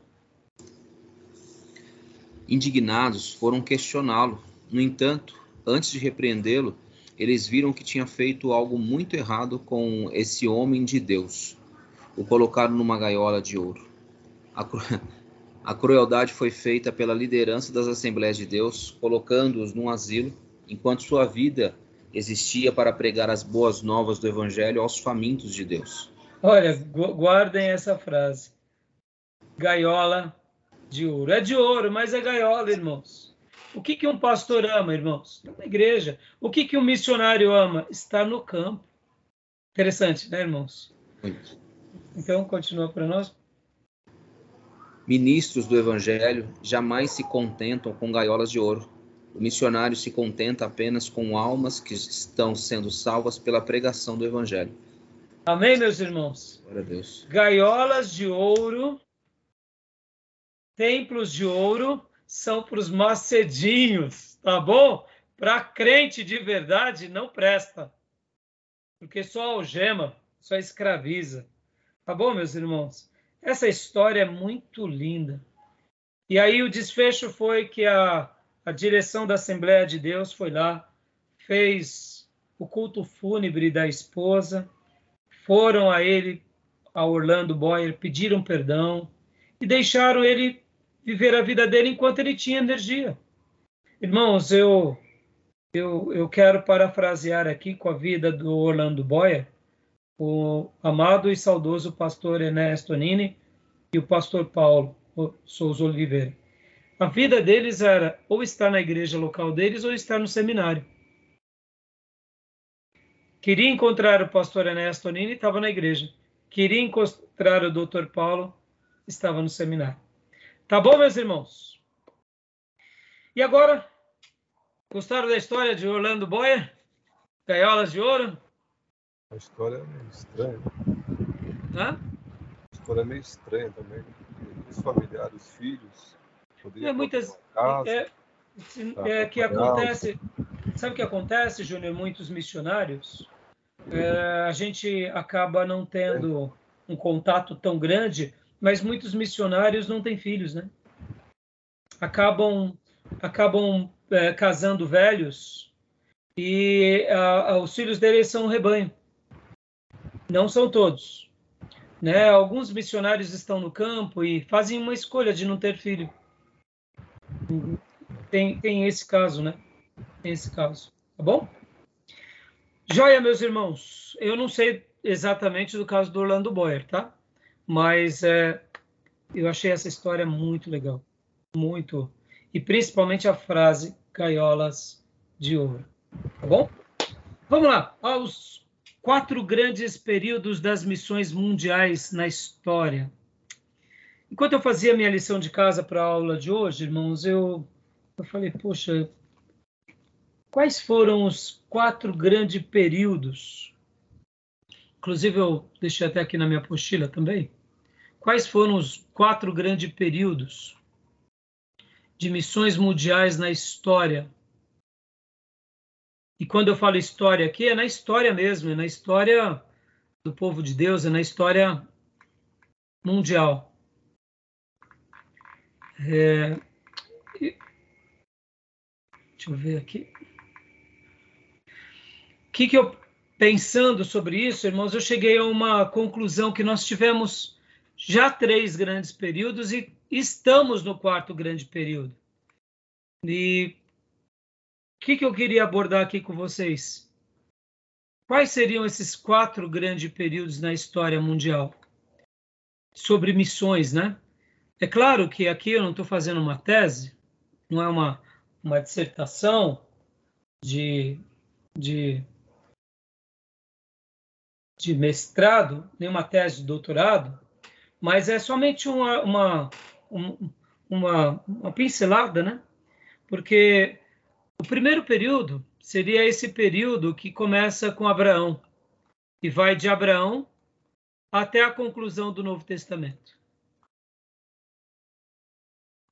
Indignados, foram questioná-lo. No entanto, antes de repreendê-lo, eles viram que tinha feito algo muito errado com esse homem de Deus. O colocaram numa gaiola de ouro. A, cru... a crueldade foi feita pela liderança das Assembleias de Deus, colocando-os num asilo, enquanto sua vida existia para pregar as boas novas do Evangelho aos famintos de Deus. Olha, guardem essa frase gaiola de ouro. É de ouro, mas é gaiola, irmãos. O que, que um pastor ama, irmãos? Está na igreja. O que, que um missionário ama? Está no campo. Interessante, né, irmãos? Muito. Então, continua para nós. Ministros do Evangelho jamais se contentam com gaiolas de ouro. O missionário se contenta apenas com almas que estão sendo salvas pela pregação do Evangelho. Amém, meus irmãos? Glória a Deus. Gaiolas de ouro templos de ouro são para os macedinhos, tá bom? Para crente de verdade não presta, porque só algema, só escraviza. Tá bom, meus irmãos? Essa história é muito linda. E aí o desfecho foi que a, a direção da Assembleia de Deus foi lá, fez o culto fúnebre da esposa, foram a ele, a Orlando Boyer, pediram perdão e deixaram ele viver a vida dele enquanto ele tinha energia. Irmãos, eu, eu, eu quero parafrasear aqui com a vida do Orlando Boyer, o amado e saudoso pastor Ernesto Nini e o pastor Paulo Souza Oliveira. A vida deles era ou estar na igreja local deles ou estar no seminário. Queria encontrar o pastor Ernesto Nini, estava na igreja. Queria encontrar o doutor Paulo, estava no seminário. Tá bom, meus irmãos? E agora, gostaram da história de Orlando Boyer? Gaiolas de ouro? A história é meio estranha. Hã? A história é meio estranha também. Os familiares, os filhos. É, muitas. Casa, é, é, que acontece. Sabe o que acontece, Júnior? Muitos missionários, é, a gente acaba não tendo um contato tão grande mas muitos missionários não têm filhos, né? Acabam, acabam é, casando velhos e a, os filhos deles são um rebanho. Não são todos. Né? Alguns missionários estão no campo e fazem uma escolha de não ter filho. Tem, tem esse caso, né? Tem esse caso. Tá bom? Joia, meus irmãos. Eu não sei exatamente do caso do Orlando Boyer, tá? Mas é, eu achei essa história muito legal, muito. E principalmente a frase gaiolas de ouro. Tá bom? Vamos lá, aos quatro grandes períodos das missões mundiais na história. Enquanto eu fazia minha lição de casa para a aula de hoje, irmãos, eu, eu falei, poxa, quais foram os quatro grandes períodos? Inclusive, eu deixei até aqui na minha apostila também quais foram os quatro grandes períodos de missões mundiais na história. E quando eu falo história aqui, é na história mesmo, é na história do povo de Deus é na história mundial. É, deixa eu ver aqui. O que, que eu, pensando sobre isso, irmãos, eu cheguei a uma conclusão que nós tivemos já três grandes períodos e estamos no quarto grande período. E o que, que eu queria abordar aqui com vocês? Quais seriam esses quatro grandes períodos na história mundial? Sobre missões, né? É claro que aqui eu não estou fazendo uma tese, não é uma, uma dissertação de, de, de mestrado, nem uma tese de doutorado, mas é somente uma, uma, uma, uma pincelada, né? Porque o primeiro período seria esse período que começa com Abraão e vai de Abraão até a conclusão do Novo Testamento.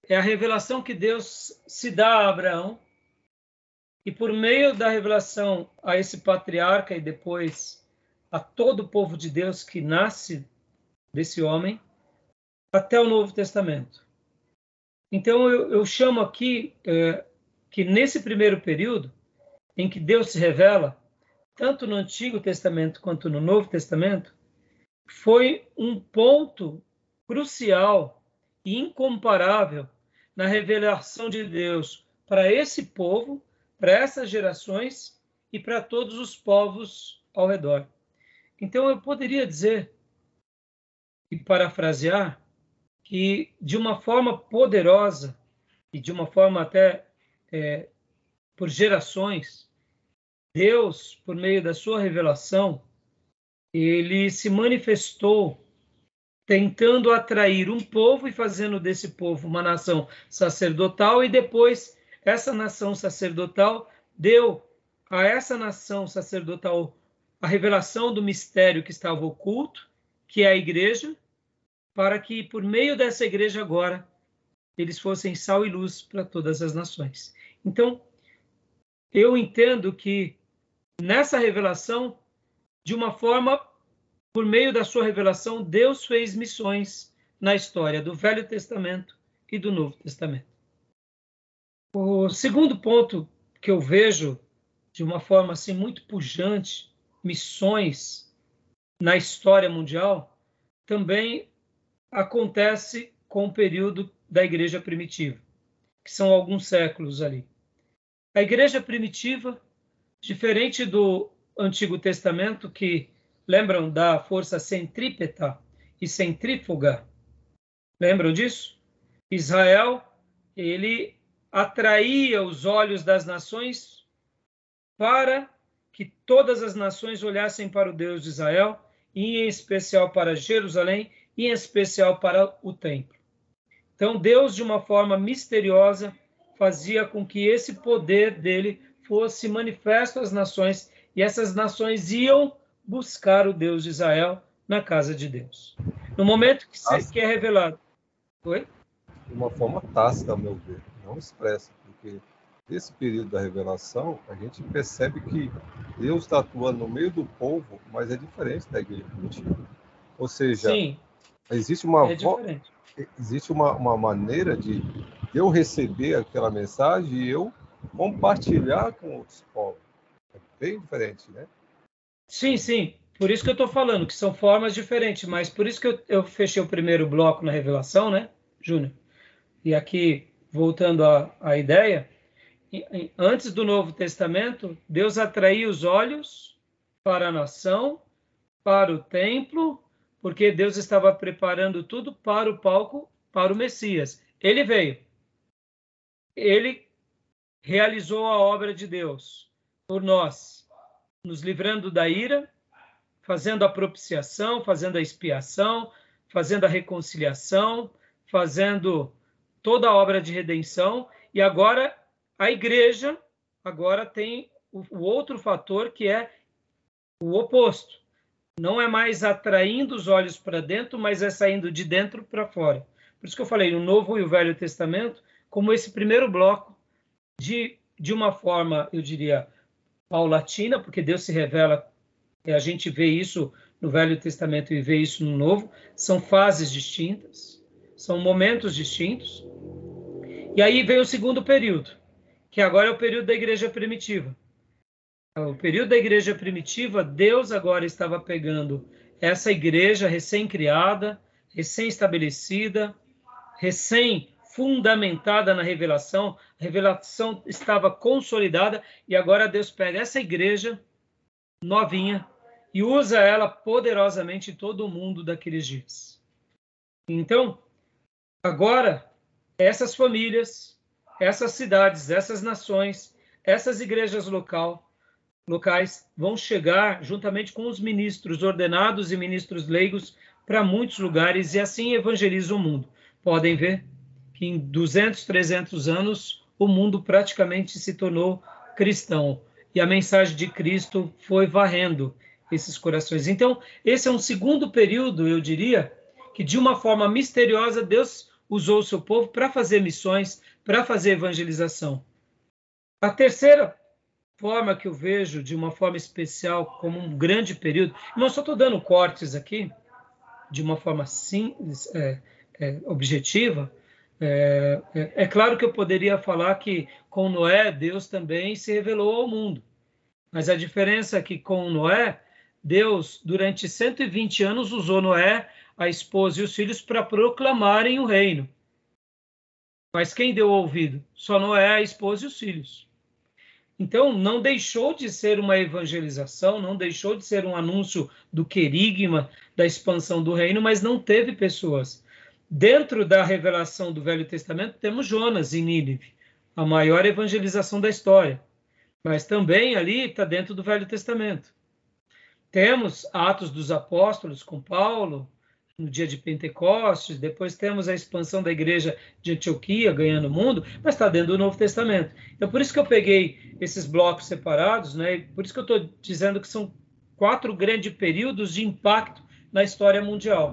É a revelação que Deus se dá a Abraão e por meio da revelação a esse patriarca e depois a todo o povo de Deus que nasce desse homem até o Novo Testamento. Então eu, eu chamo aqui é, que nesse primeiro período, em que Deus se revela, tanto no Antigo Testamento quanto no Novo Testamento, foi um ponto crucial e incomparável na revelação de Deus para esse povo, para essas gerações e para todos os povos ao redor. Então eu poderia dizer e parafrasear que de uma forma poderosa e de uma forma até é, por gerações, Deus, por meio da sua revelação, ele se manifestou tentando atrair um povo e fazendo desse povo uma nação sacerdotal, e depois essa nação sacerdotal deu a essa nação sacerdotal a revelação do mistério que estava oculto, que é a igreja, para que por meio dessa igreja agora eles fossem sal e luz para todas as nações. Então, eu entendo que nessa revelação, de uma forma, por meio da sua revelação, Deus fez missões na história do Velho Testamento e do Novo Testamento. O segundo ponto que eu vejo de uma forma assim muito pujante, missões na história mundial, também acontece com o período da igreja primitiva que são alguns séculos ali. A igreja primitiva, diferente do Antigo Testamento, que lembram da força centrípeta e centrífuga, lembram disso? Israel, ele atraía os olhos das nações para que todas as nações olhassem para o Deus de Israel, e em especial para Jerusalém, e em especial para o templo. Então, Deus, de uma forma misteriosa, fazia com que esse poder dele fosse manifesto às nações e essas nações iam buscar o Deus de Israel na casa de Deus. No momento que, se, que é revelado. Oi? De uma forma tácita, ao meu ver, não expressa, porque nesse período da revelação, a gente percebe que Deus está atuando no meio do povo, mas é diferente da igreja primitiva. Ou seja, Sim, existe uma, é diferente existe uma, uma maneira de eu receber aquela mensagem e eu compartilhar com outros povos. É bem diferente, né? Sim, sim. Por isso que eu estou falando que são formas diferentes, mas por isso que eu, eu fechei o primeiro bloco na revelação, né, Júnior? E aqui, voltando à, à ideia, antes do Novo Testamento, Deus atraía os olhos para a nação, para o templo porque Deus estava preparando tudo para o palco, para o Messias. Ele veio. Ele realizou a obra de Deus por nós, nos livrando da ira, fazendo a propiciação, fazendo a expiação, fazendo a reconciliação, fazendo toda a obra de redenção. E agora a igreja agora tem o, o outro fator que é o oposto não é mais atraindo os olhos para dentro, mas é saindo de dentro para fora. Por isso que eu falei no Novo e o Velho Testamento, como esse primeiro bloco, de, de uma forma, eu diria, paulatina, porque Deus se revela, a gente vê isso no Velho Testamento e ver isso no Novo. São fases distintas, são momentos distintos. E aí vem o segundo período, que agora é o período da igreja primitiva. O período da igreja primitiva, Deus agora estava pegando essa igreja recém-criada, recém-estabelecida, recém-fundamentada na revelação, a revelação estava consolidada e agora Deus pega essa igreja novinha e usa ela poderosamente em todo o mundo daqueles dias. Então, agora, essas famílias, essas cidades, essas nações, essas igrejas local, locais vão chegar juntamente com os ministros ordenados e ministros leigos para muitos lugares e assim evangeliza o mundo. Podem ver que em 200, 300 anos o mundo praticamente se tornou cristão e a mensagem de Cristo foi varrendo esses corações. Então, esse é um segundo período, eu diria, que de uma forma misteriosa Deus usou o seu povo para fazer missões, para fazer evangelização. A terceira forma que eu vejo de uma forma especial como um grande período, não só estou dando cortes aqui, de uma forma sim, é, é, objetiva, é, é, é, claro que eu poderia falar que com Noé Deus também se revelou ao mundo, mas a diferença é que com Noé Deus durante 120 anos usou Noé, a esposa e os filhos para proclamarem o reino. Mas quem deu ouvido? Só Noé, a esposa e os filhos. Então, não deixou de ser uma evangelização, não deixou de ser um anúncio do querigma, da expansão do reino, mas não teve pessoas. Dentro da revelação do Velho Testamento, temos Jonas em Nínive, a maior evangelização da história. Mas também ali está dentro do Velho Testamento. Temos Atos dos Apóstolos com Paulo, no dia de Pentecostes, depois temos a expansão da igreja de Antioquia ganhando o mundo, mas está dentro do Novo Testamento. Então, por isso que eu peguei esses blocos separados, né? por isso que eu estou dizendo que são quatro grandes períodos de impacto na história mundial.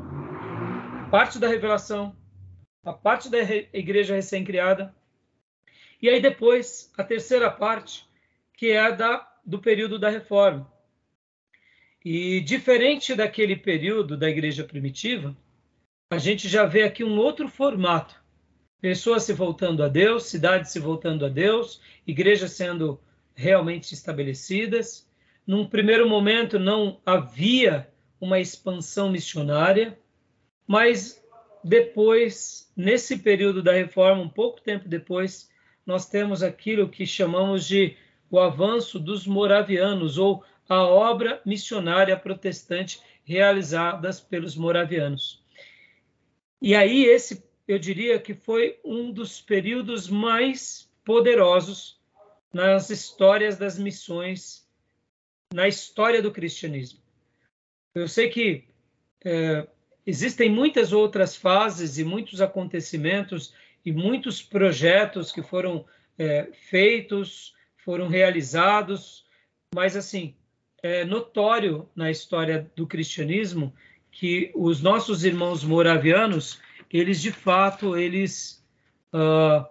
Parte da revelação, a parte da igreja recém-criada, e aí depois a terceira parte, que é a da, do período da reforma. E diferente daquele período da igreja primitiva, a gente já vê aqui um outro formato. Pessoas se voltando a Deus, cidades se voltando a Deus, igrejas sendo realmente estabelecidas. Num primeiro momento não havia uma expansão missionária, mas depois, nesse período da reforma, um pouco tempo depois, nós temos aquilo que chamamos de o avanço dos moravianos ou a obra missionária protestante realizadas pelos moravianos. E aí esse, eu diria que foi um dos períodos mais poderosos nas histórias das missões, na história do cristianismo. Eu sei que é, existem muitas outras fases e muitos acontecimentos e muitos projetos que foram é, feitos, foram realizados, mas assim é notório na história do cristianismo que os nossos irmãos moravianos, eles de fato, eles, uh,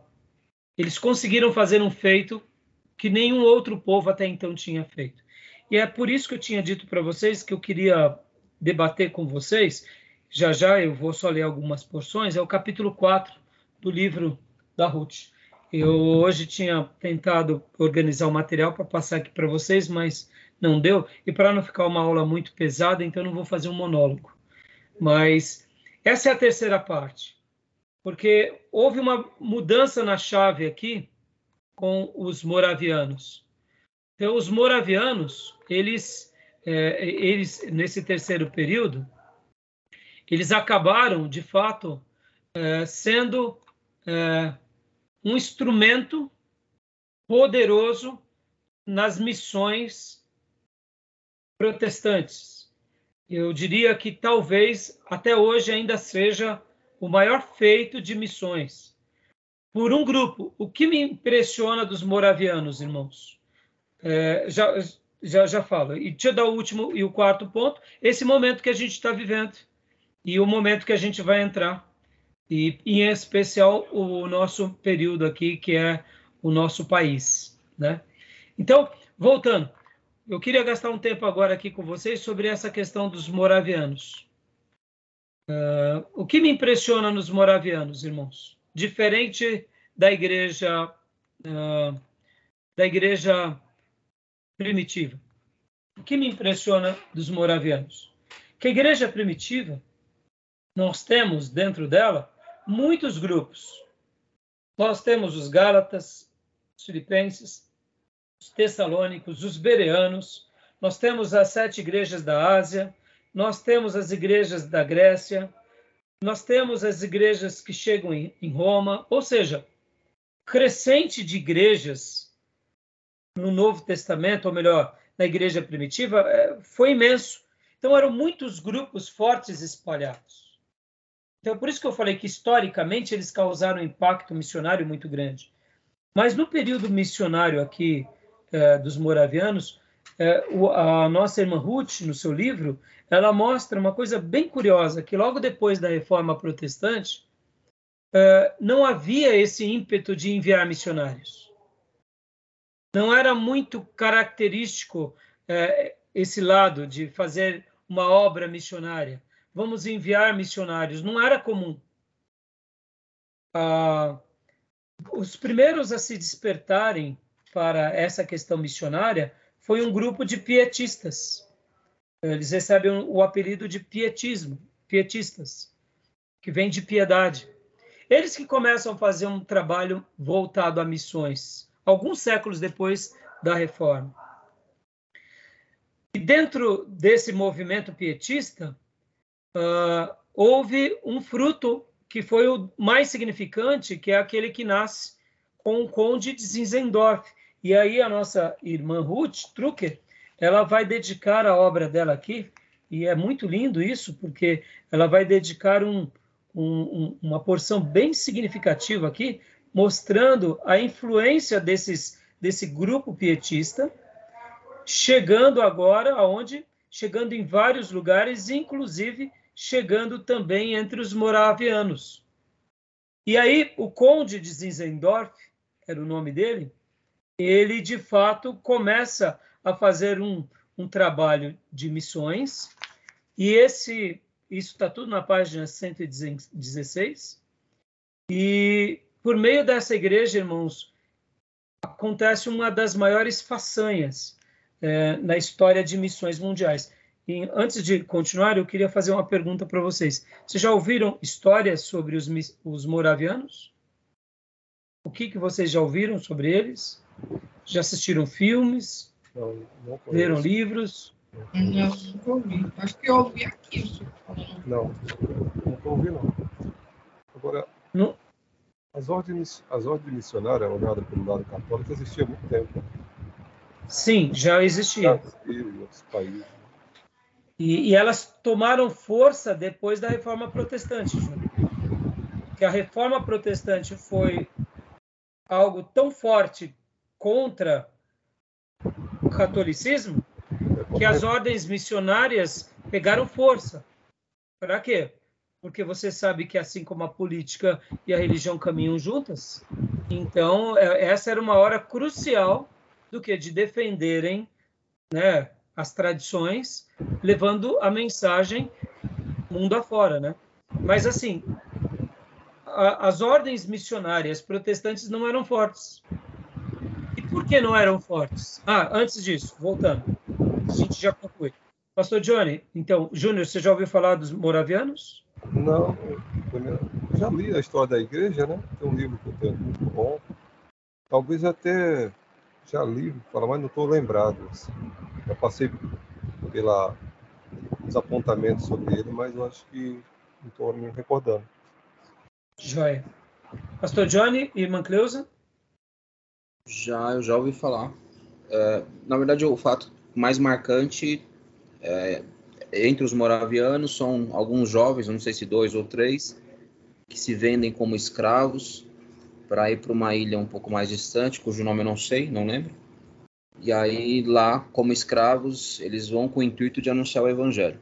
eles conseguiram fazer um feito que nenhum outro povo até então tinha feito. E é por isso que eu tinha dito para vocês que eu queria debater com vocês, já já eu vou só ler algumas porções, é o capítulo 4 do livro da Ruth. Eu hoje tinha tentado organizar o material para passar aqui para vocês, mas não deu. E para não ficar uma aula muito pesada, então não vou fazer um monólogo. Mas essa é a terceira parte, porque houve uma mudança na chave aqui com os moravianos. Então, os moravianos, eles, é, eles nesse terceiro período, eles acabaram, de fato, é, sendo é, um instrumento poderoso nas missões protestantes. Eu diria que talvez até hoje ainda seja o maior feito de missões por um grupo. O que me impressiona dos moravianos, irmãos? É, já, já, já falo. E deixa eu dar o último e o quarto ponto: esse momento que a gente está vivendo e o momento que a gente vai entrar. E, em especial, o nosso período aqui, que é o nosso país. Né? Então, voltando eu queria gastar um tempo agora aqui com vocês sobre essa questão dos moravianos. Uh, o que me impressiona nos moravianos, irmãos? Diferente da igreja uh, da igreja primitiva. O que me impressiona dos moravianos? Que a igreja primitiva, nós temos dentro dela muitos grupos. Nós temos os Gálatas, os Filipenses, os Tessalônicos, os Bereanos, nós temos as sete igrejas da Ásia, nós temos as igrejas da Grécia, nós temos as igrejas que chegam em, Roma, ou seja, crescente de igrejas no Novo Testamento, ou melhor, na igreja primitiva, é, foi imenso. Então, eram muitos grupos fortes espalhados. Então, por isso que eu falei que, historicamente, eles causaram um impacto missionário muito grande. Mas no período missionário aqui é, dos moravianos, é, a nossa irmã Ruth, no seu livro, ela mostra uma coisa bem curiosa, que logo depois da reforma protestante, não havia esse ímpeto de enviar missionários não era muito característico esse lado de fazer uma obra missionária. Vamos enviar missionários. Não era comum. Ah, os primeiros a se despertarem para essa questão missionária foi um grupo de pietistas. Eles recebem o apelido de pietismo, pietistas, que vem de piedade. Eles que começam a fazer um trabalho voltado a missões alguns séculos depois da reforma. E dentro desse movimento pietista, uh, houve um fruto que foi o mais significante, que é aquele que nasce com o conde de Zinzendorf. E aí a nossa irmã Ruth Trucker, ela vai dedicar a obra dela aqui, e é muito lindo isso, porque ela vai dedicar um, um, uma porção bem significativa aqui mostrando a influência desses, desse grupo pietista, chegando agora aonde? Chegando em vários lugares, inclusive chegando também entre os moravianos. E aí o conde de Zinzendorf, era o nome dele, ele de fato começa a fazer um, um trabalho de missões, e esse isso está tudo na página 116. E por meio dessa igreja, irmãos, acontece uma das maiores façanhas é, na história de missões mundiais. E antes de continuar, eu queria fazer uma pergunta para vocês. Vocês já ouviram histórias sobre os, os moravianos? O que, que vocês já ouviram sobre eles? Já assistiram filmes? Não, não leram livros? Não, nunca ouvi. Acho que eu ouvi aqui. Não, nunca ouvi, não. Agora, não, as ordens, as ordens missionárias, olhada pelo lado católico, existiam há muito tempo. Sim, já existia. E outros países. E, e, elas tomaram força depois da reforma protestante, Júlio. Que a reforma protestante foi algo tão forte contra o catolicismo que as ordens missionárias pegaram força. Para quê? porque você sabe que assim como a política e a religião caminham juntas, então é, essa era uma hora crucial do que de defenderem, né, as tradições, levando a mensagem mundo afora, né? Mas assim, a, as ordens missionárias protestantes não eram fortes. Por que não eram fortes? Ah, antes disso, voltando, a gente já conclui. Pastor Johnny, então, Júnior, você já ouviu falar dos moravianos? Não, eu já li a história da igreja, né? Tem um livro que eu tenho muito bom. Talvez até já li, fala, mas não estou lembrado. Assim. Já passei pela os apontamentos sobre ele, mas eu acho que não estou me recordando. Joia. Pastor Johnny e irmã Cleusa? Já, eu já ouvi falar. É, na verdade, o fato mais marcante é, entre os moravianos são alguns jovens, não sei se dois ou três, que se vendem como escravos para ir para uma ilha um pouco mais distante, cujo nome eu não sei, não lembro. E aí lá, como escravos, eles vão com o intuito de anunciar o evangelho.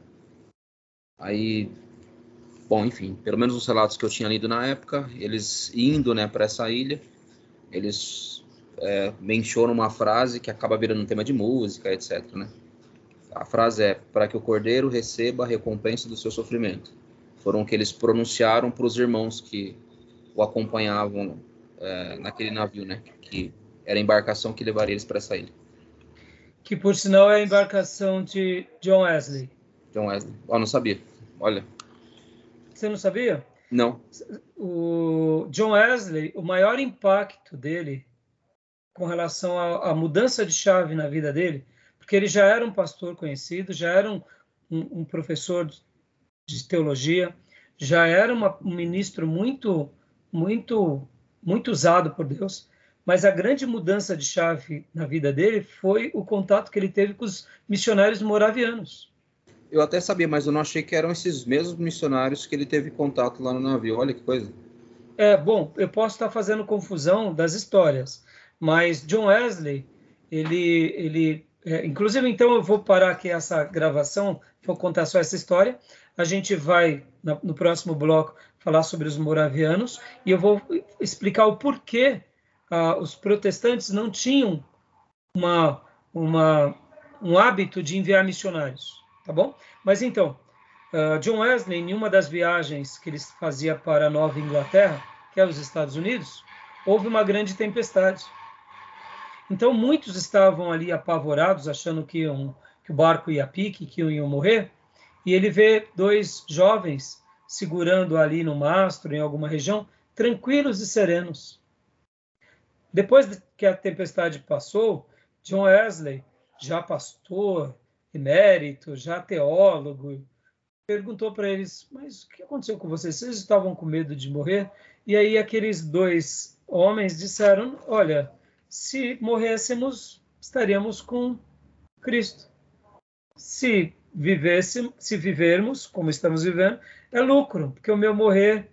Aí, bom, enfim, pelo menos os relatos que eu tinha lido na época, eles indo, né, para essa ilha, eles é, menciona uma frase que acaba virando um tema de música, etc. Né? A frase é: para que o cordeiro receba a recompensa do seu sofrimento. Foram o que eles pronunciaram para os irmãos que o acompanhavam é, naquele navio, né? Que era a embarcação que levaria eles para essa ilha. Que por sinal é a embarcação de John Wesley. John Wesley. Oh, não sabia. Olha. Você não sabia? Não. O John Wesley, o maior impacto dele com relação à, mudança de chave na vida dele, porque ele já era um pastor conhecido, já era um, um, um professor de teologia, já era uma, um ministro muito, muito, muito usado por Deus. Mas a grande mudança de chave na vida dele foi o contato que ele teve com os missionários moravianos. Eu até sabia, mas eu não achei que eram esses mesmos missionários que ele teve contato lá no navio. Olha que coisa. É, bom, eu posso estar fazendo confusão das histórias, mas John Wesley, ele, ele é, inclusive, então eu vou parar aqui essa gravação, vou contar só essa história. A gente vai, no próximo bloco, falar sobre os moravianos e eu vou explicar o porquê ah, os protestantes não tinham uma, uma, um hábito de enviar missionários, tá bom? Mas então, uh, John Wesley, em uma das viagens que ele fazia para a Nova Inglaterra, que é os Estados Unidos, houve uma grande tempestade. Então muitos estavam ali apavorados, achando que, que o barco ia pique, que iam morrer. E ele vê dois jovens segurando ali no mastro, em alguma região, tranquilos e serenos. Depois que a tempestade passou, John Wesley, já pastor, emérito, já teólogo, perguntou para eles: Mas o que aconteceu com vocês? Vocês estavam com medo de morrer? E aí aqueles dois homens disseram: Olha, se morrêssemos, estaríamos com Cristo. Se vivêssemos, se vivermos como estamos vivendo, é lucro, porque o meu morrer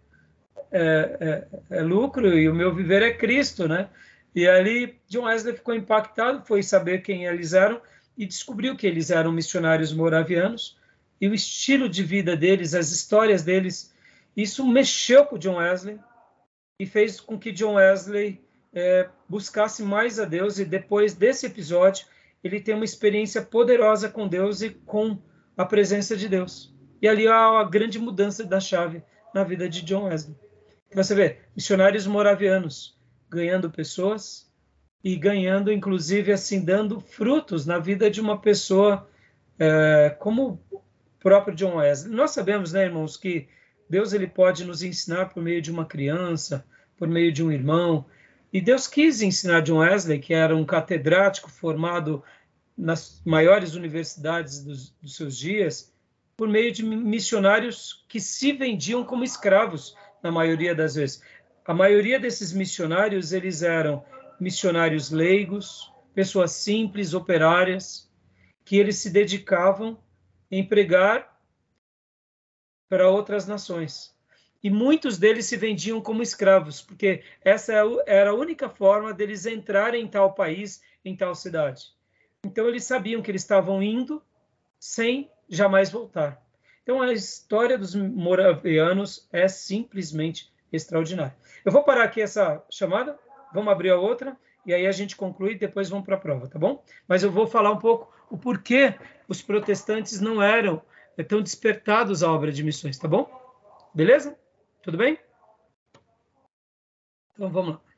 é, é, é, lucro e o meu viver é Cristo, né? E ali John Wesley ficou impactado, foi saber quem eles eram e descobriu que eles eram missionários moravianos e o estilo de vida deles, as histórias deles, isso mexeu com John Wesley e fez com que John Wesley é, buscasse mais a Deus e depois desse episódio ele tem uma experiência poderosa com Deus e com a presença de Deus. E ali há a grande mudança da chave na vida de John Wesley. Você vê, missionários moravianos ganhando pessoas e ganhando, inclusive, assim, dando frutos na vida de uma pessoa é, como o próprio John Wesley. Nós sabemos, né, irmãos, que Deus ele pode nos ensinar por meio de uma criança, por meio de um irmão, e Deus quis ensinar John Wesley, que era um catedrático formado nas maiores universidades dos, dos seus dias, por meio de missionários que se vendiam como escravos, na maioria das vezes. A maioria desses missionários, eles eram missionários leigos, pessoas simples, operárias, que eles se dedicavam em pregar para outras nações e muitos deles se vendiam como escravos, porque essa é era a única forma deles entrarem em tal país, em tal cidade. Então eles sabiam que eles estavam indo sem jamais voltar. Então a história dos moravianos é simplesmente extraordinária. Eu vou parar aqui essa chamada, vamos abrir a outra e aí a gente conclui e depois vamos para a prova, tá bom? Mas eu vou falar um pouco o porquê os protestantes não eram tão despertados à obra de missões, tá bom? Beleza? Tudo bem? Então vamos lá.